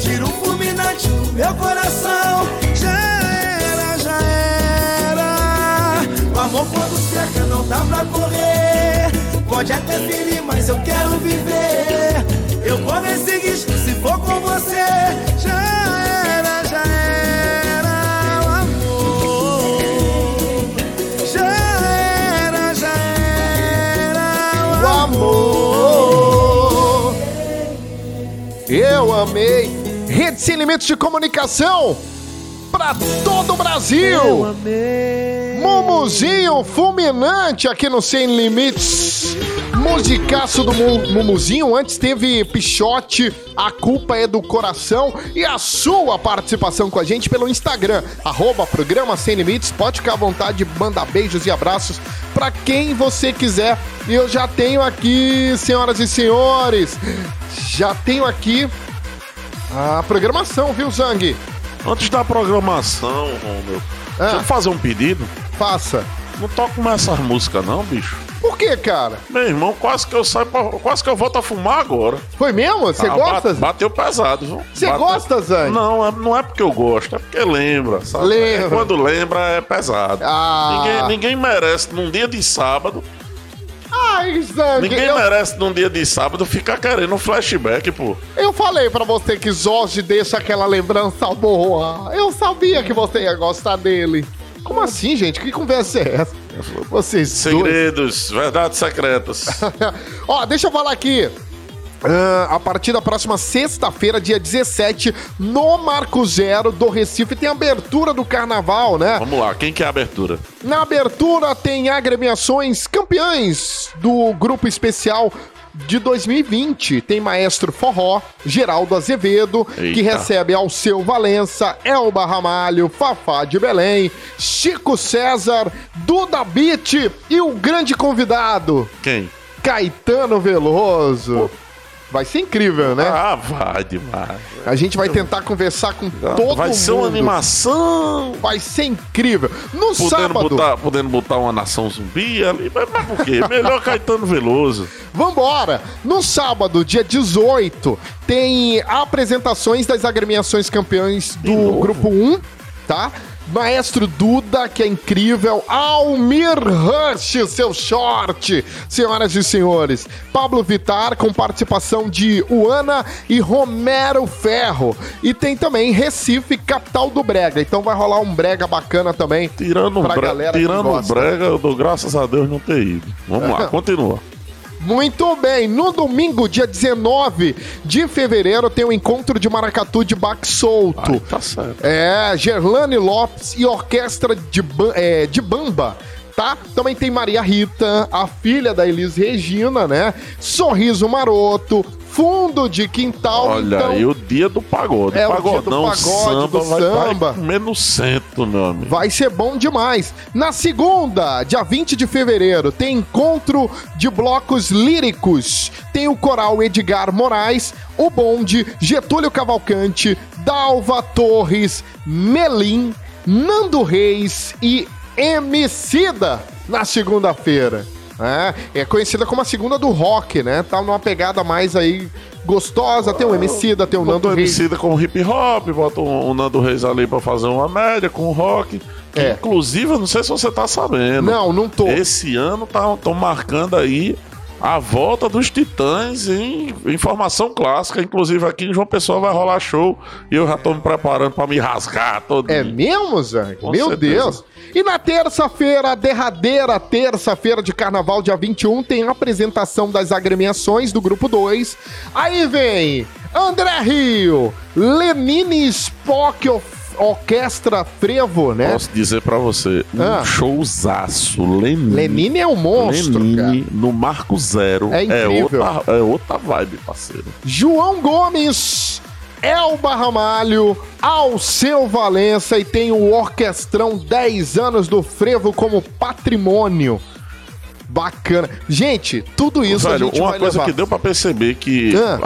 Tira um fulminante no meu coração. Já era, já era. O amor quando cerca não dá pra correr. Pode até ferir, mas eu quero viver. Eu corro esse risco se for com você. Amei. Rede Sem Limites de Comunicação para todo o Brasil. Mumuzinho fulminante aqui no Sem Limites. Musicaço do Mu- Mumuzinho. Antes teve Pichote, A Culpa é do Coração. E a sua participação com a gente pelo Instagram, arroba programa Sem Limites. Pode ficar à vontade, manda beijos e abraços para quem você quiser. E eu já tenho aqui, senhoras e senhores, já tenho aqui a programação, viu, Zang? Antes da programação, Romeu, Ah. deixa eu fazer um pedido. Faça. Não toca mais essas músicas, não, bicho. Por que, cara? Meu irmão, quase que eu saio pra, Quase que eu volto a fumar agora. Foi mesmo? Você Ah, gosta? ba- Bateu pesado, viu? Você Bateu- gosta, Zang? Não, é- não é porque eu gosto, é porque lembra, sabe? Lembra. É quando lembra é pesado. Ah. Ninguém, ninguém merece, num dia de sábado, Ai, Zang, ninguém eu, merece, num dia de sábado, ficar querendo um flashback, pô. eu falei pra você que Jorge deixa aquela lembrança boa. Eu sabia que você ia gostar dele. Como assim, gente? Que conversa é essa? Vocês dois. Segredos, verdades secretas. Ó, deixa eu falar aqui. Ah, a partir da próxima sexta-feira, dia 17, no Marco Zero do Recife, tem abertura do carnaval, né? Vamos lá, quem quer a abertura? Na abertura tem agremiações campeãs do grupo especial de 2020. Tem Maestro Forró, Geraldo Azevedo, que Eita. recebe Alceu Valença, Elba Ramalho, Fafá de Belém, Chico César, Duda Beat e o grande convidado, Quem? Caetano Veloso. Vai ser incrível, né? Ah, vai demais. A gente vai tentar conversar com todo vai mundo. ser uma animação. Vai ser incrível. No Podendo sábado, botar, podendo botar uma nação zumbi ali, mas, mas por quê? Melhor Caetano Veloso. Vambora! No sábado, dia 18, tem apresentações das agremiações campeões do? Grupo 1, tá? Maestro Duda, que é incrível. Almir Rush, seu short. Senhoras e senhores. Pablo Vitar, com participação de Uana e Romero Ferro. E tem também Recife, capital do Brega. Então vai rolar um brega bacana também. Tirando, o Pra bre... galera que Tirando o brega, eu dou graças a Deus não ter ido. Vamos lá, continua. Muito bem, no domingo, dia 19 de fevereiro, tem o encontro de maracatu de baque solto. Aí tá certo. É, Gerlane Lopes e orquestra de, é, de bamba. Tá? Também tem Maria Rita, a filha da Elis Regina, né? Sorriso Maroto, Fundo de Quintal. Olha então, aí o dia do pagode. É, o dia do Pagodão, pagode, samba, do vai, samba. vai comer no centro, meu amigo. Vai ser bom demais. Na segunda, dia 20 de fevereiro, tem encontro de blocos líricos. Tem o coral Edgar Moraes, o Bonde, Getúlio Cavalcante, Dalva Torres, Melim, Nando Reis e Emicida na segunda-feira. É, é conhecida como a segunda do rock, né? Tá numa pegada mais aí gostosa. Tem o Emicida, tem o Nando Botou o Reis. Emicida com hip hop, bota o, o Nando Reis ali pra fazer uma média com o rock. É. Inclusive, eu não sei se você tá sabendo. Não, não tô. Esse ano estão marcando aí a volta dos Titãs em, em formação clássica. Inclusive, aqui em João Pessoa vai rolar show e eu já tô me preparando pra me rasgar todo. É mesmo, Zang? Meu certeza. Deus. E na terça-feira, derradeira terça-feira de carnaval, dia 21, tem a apresentação das agremiações do grupo 2. Aí vem André Rio, Lenine Spock Of- Orquestra Frevo, né? Posso dizer pra você, um Ah. showzaço. Lenine. Lenine é um monstro, Lenine no Marco Zero. É incrível. outra, é outra vibe, parceiro. João Gomes, Elba Ramalho, Alceu Valença e tem o Orquestrão 10 anos do Frevo como patrimônio. Bacana. Gente, tudo isso a Velho, gente uma coisa levar. que deu pra perceber que Ah.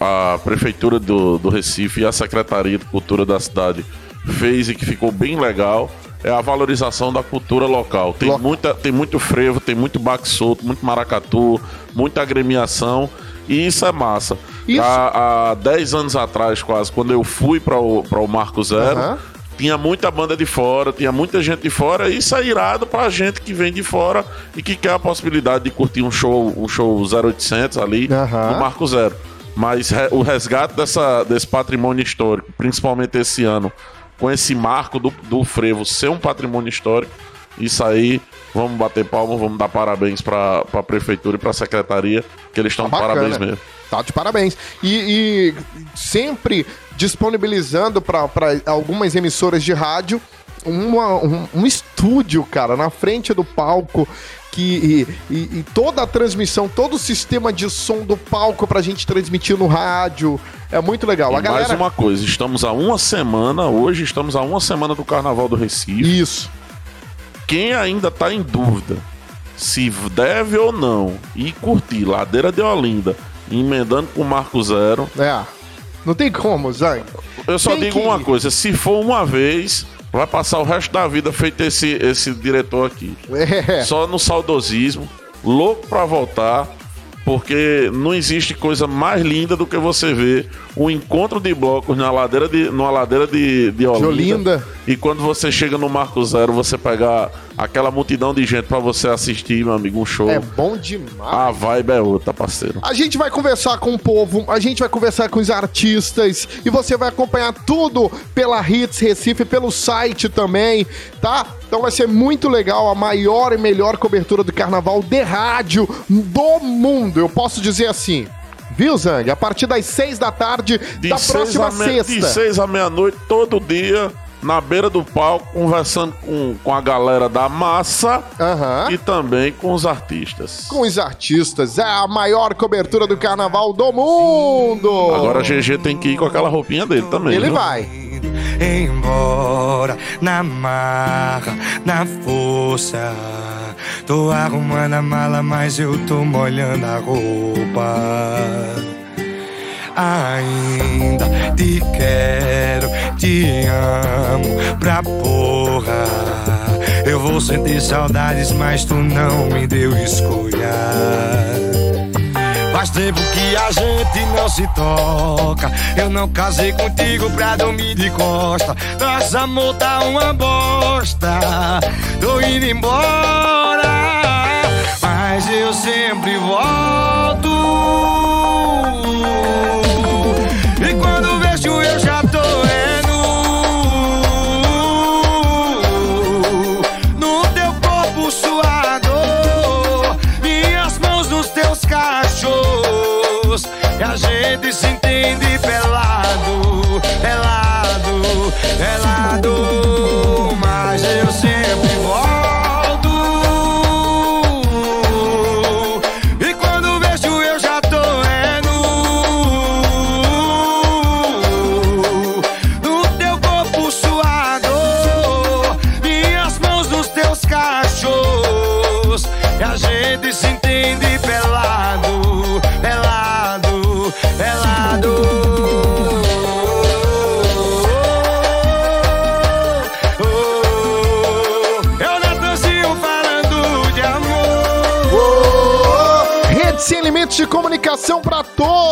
a, a- a prefeitura do, do Recife e a Secretaria de Cultura da cidade fez e que ficou bem legal é a valorização da cultura local. Tem, muita, tem muito frevo, tem muito baque solto, muito maracatu, muita agremiação e isso é massa. Isso- Há, há 10 anos atrás, quase, quando eu fui para o, pra o Marco Zero, Aham. tinha muita banda de fora, tinha muita gente de fora, e isso é irado pra gente que vem de fora e que quer a possibilidade de curtir um show, um show 0800 ali Aham. no Marco Zero. Mas re- o resgate dessa, desse patrimônio histórico, principalmente esse ano, com esse marco do, do frevo ser um patrimônio histórico, isso aí, vamos bater palma, vamos dar parabéns pra, pra prefeitura e pra secretaria, que eles estão de Tá parabéns mesmo. Tá de parabéns. E, e sempre disponibilizando para algumas emissoras de rádio uma- um, um estúdio, cara, na frente do palco. Que, e, e- toda a transmissão, todo o sistema de som do palco pra gente transmitir no rádio. É muito legal. E a galera. mais uma coisa, estamos a uma semana, hoje estamos a uma semana do Carnaval do Recife. Isso. Quem ainda tá em dúvida se deve ou não ir curtir Ladeira de Olinda, emendando com o Marco Zero, É. Não tem como, Zang. eu só Tem digo que uma coisa: se for uma vez, vai passar o resto da vida feito esse, esse diretor aqui. É. Só no saudosismo, louco pra voltar, porque não existe coisa mais linda do que você ver o encontro de blocos na ladeira de, numa ladeira de, de Olinda. Olinda. E quando você chega no Marco Zero, você pegar aquela multidão de gente pra você assistir, meu amigo, um show. É bom demais. A vibe é outra, parceiro. A gente vai conversar com o povo, a gente vai conversar com os artistas e você vai acompanhar tudo pela Hits Recife, pelo site também, tá? Então vai ser muito legal, a maior e melhor cobertura do carnaval de rádio do mundo. Eu posso dizer assim. Viu, Zang? A partir das seis da tarde De da próxima a me- De sexta. seis à meia-noite, todo dia, na beira do palco, conversando com, com a galera da massa Aham. e também com os artistas. Com os artistas. É a maior cobertura do carnaval do mundo. Agora a GG tem que ir com aquela roupinha dele também. Ele viu? vai. embora na marra, na força. Tô arrumando a mala, mas eu tô molhando a roupa. Ainda te quero, te amo pra porra. Eu vou sentir saudades, mas tu não me deu escolha. Faz tempo que a gente não se toca. Eu não casei contigo pra dormir de costa. Nosso amor tá uma bosta. Tô indo embora, mas eu sempre volto. E a gente se entende pelado Pelado, pelado. Mas eu sempre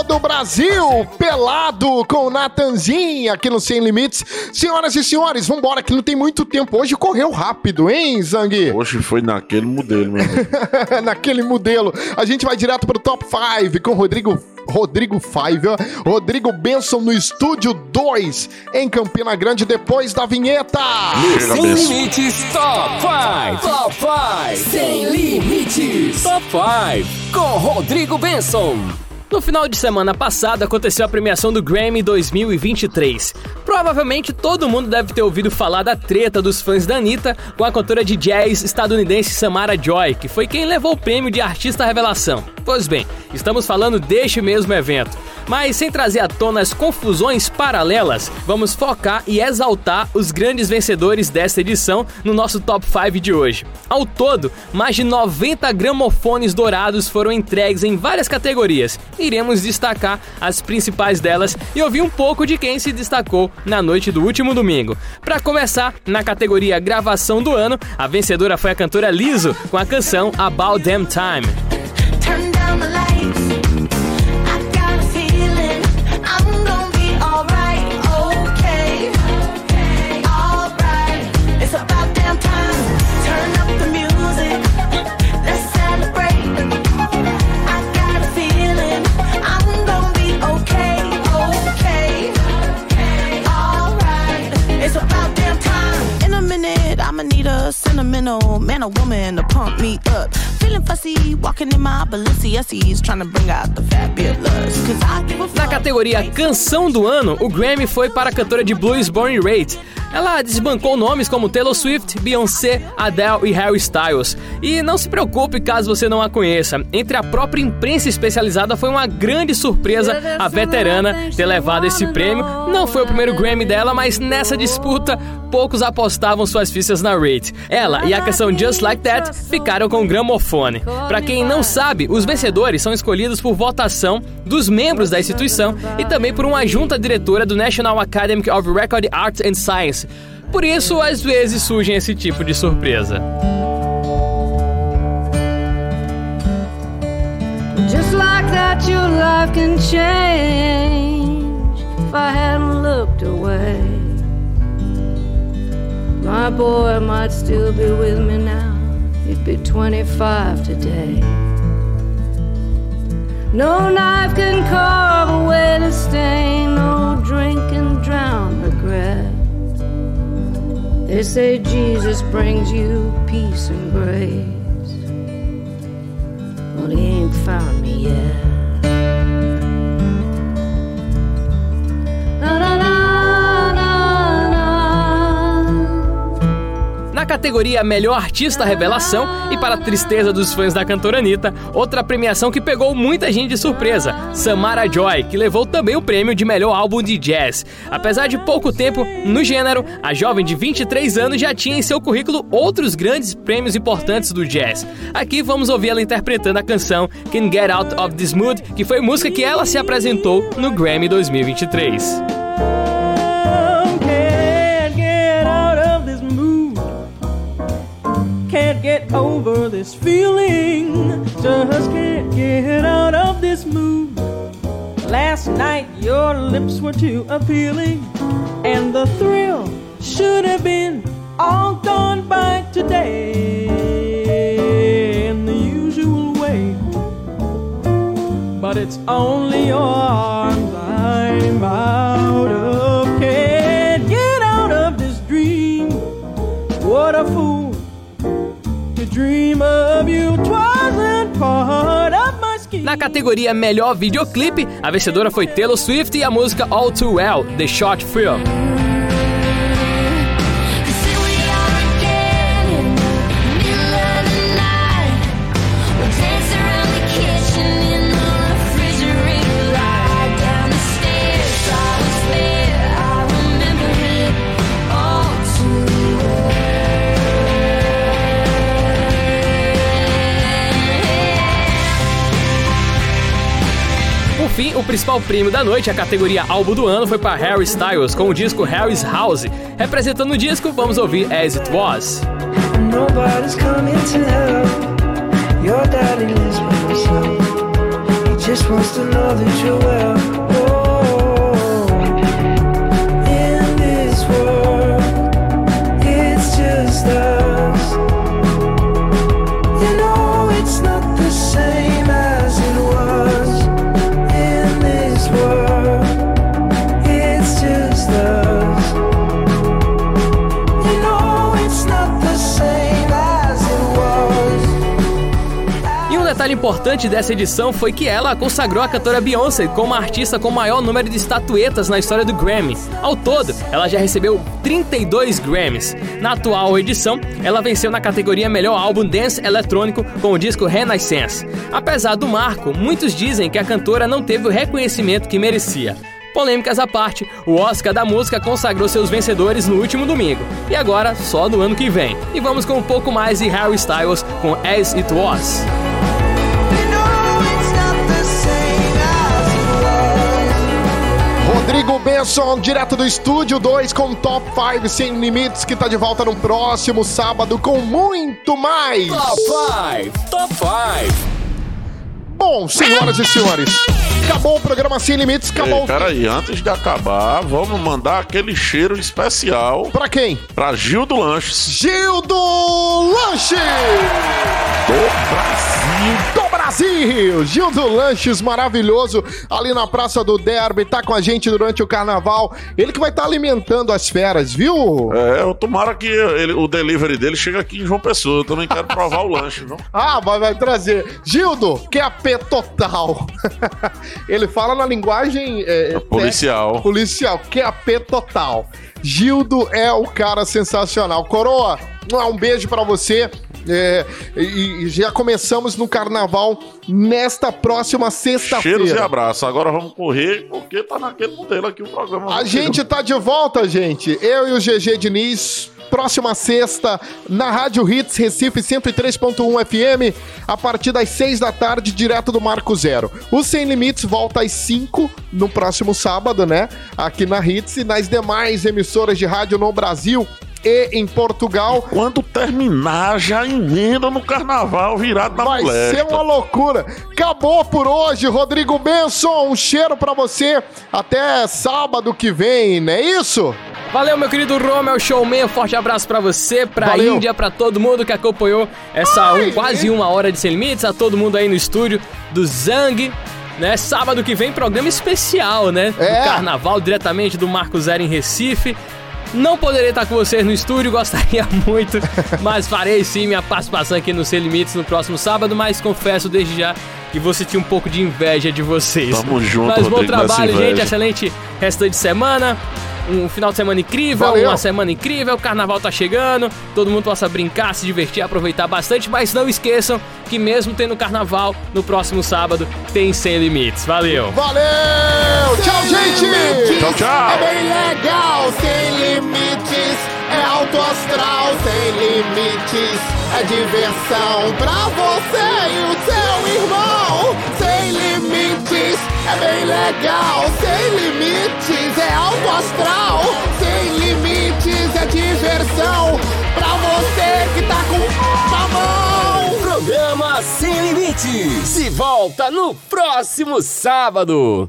todo o Brasil. Pelado com o Natanzinho aqui no Sem Limites. Senhoras e senhores, vambora que não tem muito tempo. Hoje correu rápido, hein, Zang? Hoje foi naquele modelo, meu. Naquele modelo. A gente vai direto pro Top 5 com Rodrigo Rodrigo Five. Rodrigo Benson no estúdio 2 em Campina Grande depois da vinheta. Chega, Sem Benção. limites, top 5. Top 5. Sem limites. Top 5. Com Rodrigo Benson. No final de semana passada aconteceu a premiação do Grammy 2023. Provavelmente todo mundo deve ter ouvido falar da treta dos fãs da Anitta com a cantora de jazz estadunidense Samara Joy, que foi quem levou o prêmio de artista revelação. Pois bem, estamos falando deste mesmo evento. Mas sem trazer à tona as confusões paralelas, vamos focar e exaltar os grandes vencedores desta edição no nosso Top 5 de hoje. Ao todo, mais de 90 gramofones dourados foram entregues em várias categorias. Iremos destacar as principais delas e ouvir um pouco de quem se destacou na noite do último domingo. Para começar, na categoria gravação do ano, a vencedora foi a cantora Lizzo com a canção About Damn Time. Walking in my Balenciennes, trying to bring out the fabulous. Cause I give a Na categoria Canção do Ano, o Grammy foi para a cantora de blues Born Rate. Ela desbancou nomes como Taylor Swift, Beyoncé, Adele e Harry Styles. E não se preocupe caso você não a conheça. Entre a própria imprensa especializada foi uma grande surpresa a veterana ter levado esse prêmio. Não foi o primeiro Grammy dela, mas nessa disputa poucos apostavam suas fichas na Rate. Ela e a canção Just Like That ficaram com o gramofone. Para quem não sabe, os vencedores são escolhidos por votação dos membros da instituição e também por uma junta diretora do National Academy of Record Arts and Science. Por isso, às vezes surge esse tipo de surpresa. Just like that, your life can change if I hadn't looked away. My boy might still be with me now, he'd be 25 today. No knife can carve away the stain, no drink can drown regret. They say Jesus brings you peace and grace. Well, he ain't found me yet. Na na na categoria Melhor Artista Revelação e para a tristeza dos fãs da cantora Anitta, outra premiação que pegou muita gente de surpresa, Samara Joy, que levou também o prêmio de melhor álbum de jazz. Apesar de pouco tempo no gênero, a jovem de 23 anos já tinha em seu currículo outros grandes prêmios importantes do jazz. Aqui vamos ouvir ela interpretando a canção Can Get Out of This Mood, que foi música que ela se apresentou no Grammy 2023. Get over this feeling. Just can't get out of this mood. Last night your lips were too appealing, and the thrill should have been all gone by today in the usual way. But it's only your arms I'm out of. Can't get out of this dream. What a fool Na categoria Melhor Videoclipe, a vencedora foi Taylor Swift e a música All Too Well, The Short Film. O principal prêmio da noite, a categoria Álbum do Ano, foi para Harry Styles com o disco Harry's House. Representando o disco, vamos ouvir As It Was. Nobody's coming to help. Your daddy lives by himself. He just wants to know that you're well. Importante dessa edição foi que ela consagrou a cantora Beyoncé como a artista com maior número de estatuetas na história do Grammy. Ao todo, ela já recebeu 32 Grammys. Na atual edição, ela venceu na categoria Melhor Álbum Dance Eletrônico com o disco Renaissance. Apesar do marco, muitos dizem que a cantora não teve o reconhecimento que merecia. Polêmicas à parte, o Oscar da música consagrou seus vencedores no último domingo. E agora, só no ano que vem. E vamos com um pouco mais de Harry Styles com As It Was. Rodrigo Benson, direto do estúdio 2 com Top 5 Sem Limites, que tá de volta no próximo sábado com muito mais. Top 5, Top 5. Bom, senhoras e senhores, acabou o programa Sem Limites, acabou. Ei, peraí, antes de acabar, vamos mandar aquele cheiro especial. Pra quem? Pra Gil do Lanches. Gil do Lanche! Do Brasil! Do Brasil! Gil do Lanches, maravilhoso, ali na Praça do Derby, tá com a gente durante o carnaval. Ele que vai estar alimentando as feras, viu? É, eu tomara que ele- o delivery dele chegue aqui em João Pessoa. Eu também quero provar o lanche, viu? Ah, vai, vai trazer. Gildo, que é a P total. Ele fala na linguagem é, policial. é, policial, que é a P total. Gildo é o cara sensacional. Coroa, um beijo pra você. É, e, e já começamos no carnaval nesta próxima Cheiros e sexta-feira. abraços. Agora vamos correr, porque tá naquele modelo aqui o programa. A gente tá de volta, gente. Eu e o GG Diniz. Próxima sexta, na Rádio Hits Recife 103.1 FM, a partir das 6 da tarde, direto do Marco Zero. O Sem Limites volta às 5 no próximo sábado, né? Aqui na Hits e nas demais emissoras de rádio no Brasil e em Portugal. Quando terminar, já emenda no carnaval virado na Vai molesta. ser uma loucura. Acabou por hoje, Rodrigo Benson. Um cheiro pra você. Até sábado que vem, não é isso? Valeu, meu querido Romel Showman. Um forte abraço pra você, pra Valeu. Índia, pra todo mundo que acompanhou essa um- quase uma hora de Sem Limites. A todo mundo aí no estúdio do Zang. Né? Sábado que vem, programa especial, né? É. Do carnaval, diretamente do Marco Zero em Recife. Não poderia estar com vocês no estúdio, gostaria muito, mas farei sim minha participação aqui no Sem Limites no próximo sábado, mas confesso desde já que vou sentir um pouco de inveja de vocês. Tamo junto, Mas bom Rodrigo, trabalho, gente, excelente restante de semana. Um final de semana incrível, Valeu. uma semana incrível, o carnaval tá chegando, todo mundo possa brincar, se divertir, aproveitar bastante, mas não esqueçam que mesmo tendo carnaval, no próximo sábado tem Sem Limites. Valeu! Valeu! Tchau, gente! Tchau, tchau. É bem legal, sem limites. É alto astral, sem limites. É diversão pra você e o seu É bem legal, sem limites. É alto astral, sem limites. É diversão pra você que tá com a mão. Programa Sem Limites. Se volta no próximo sábado.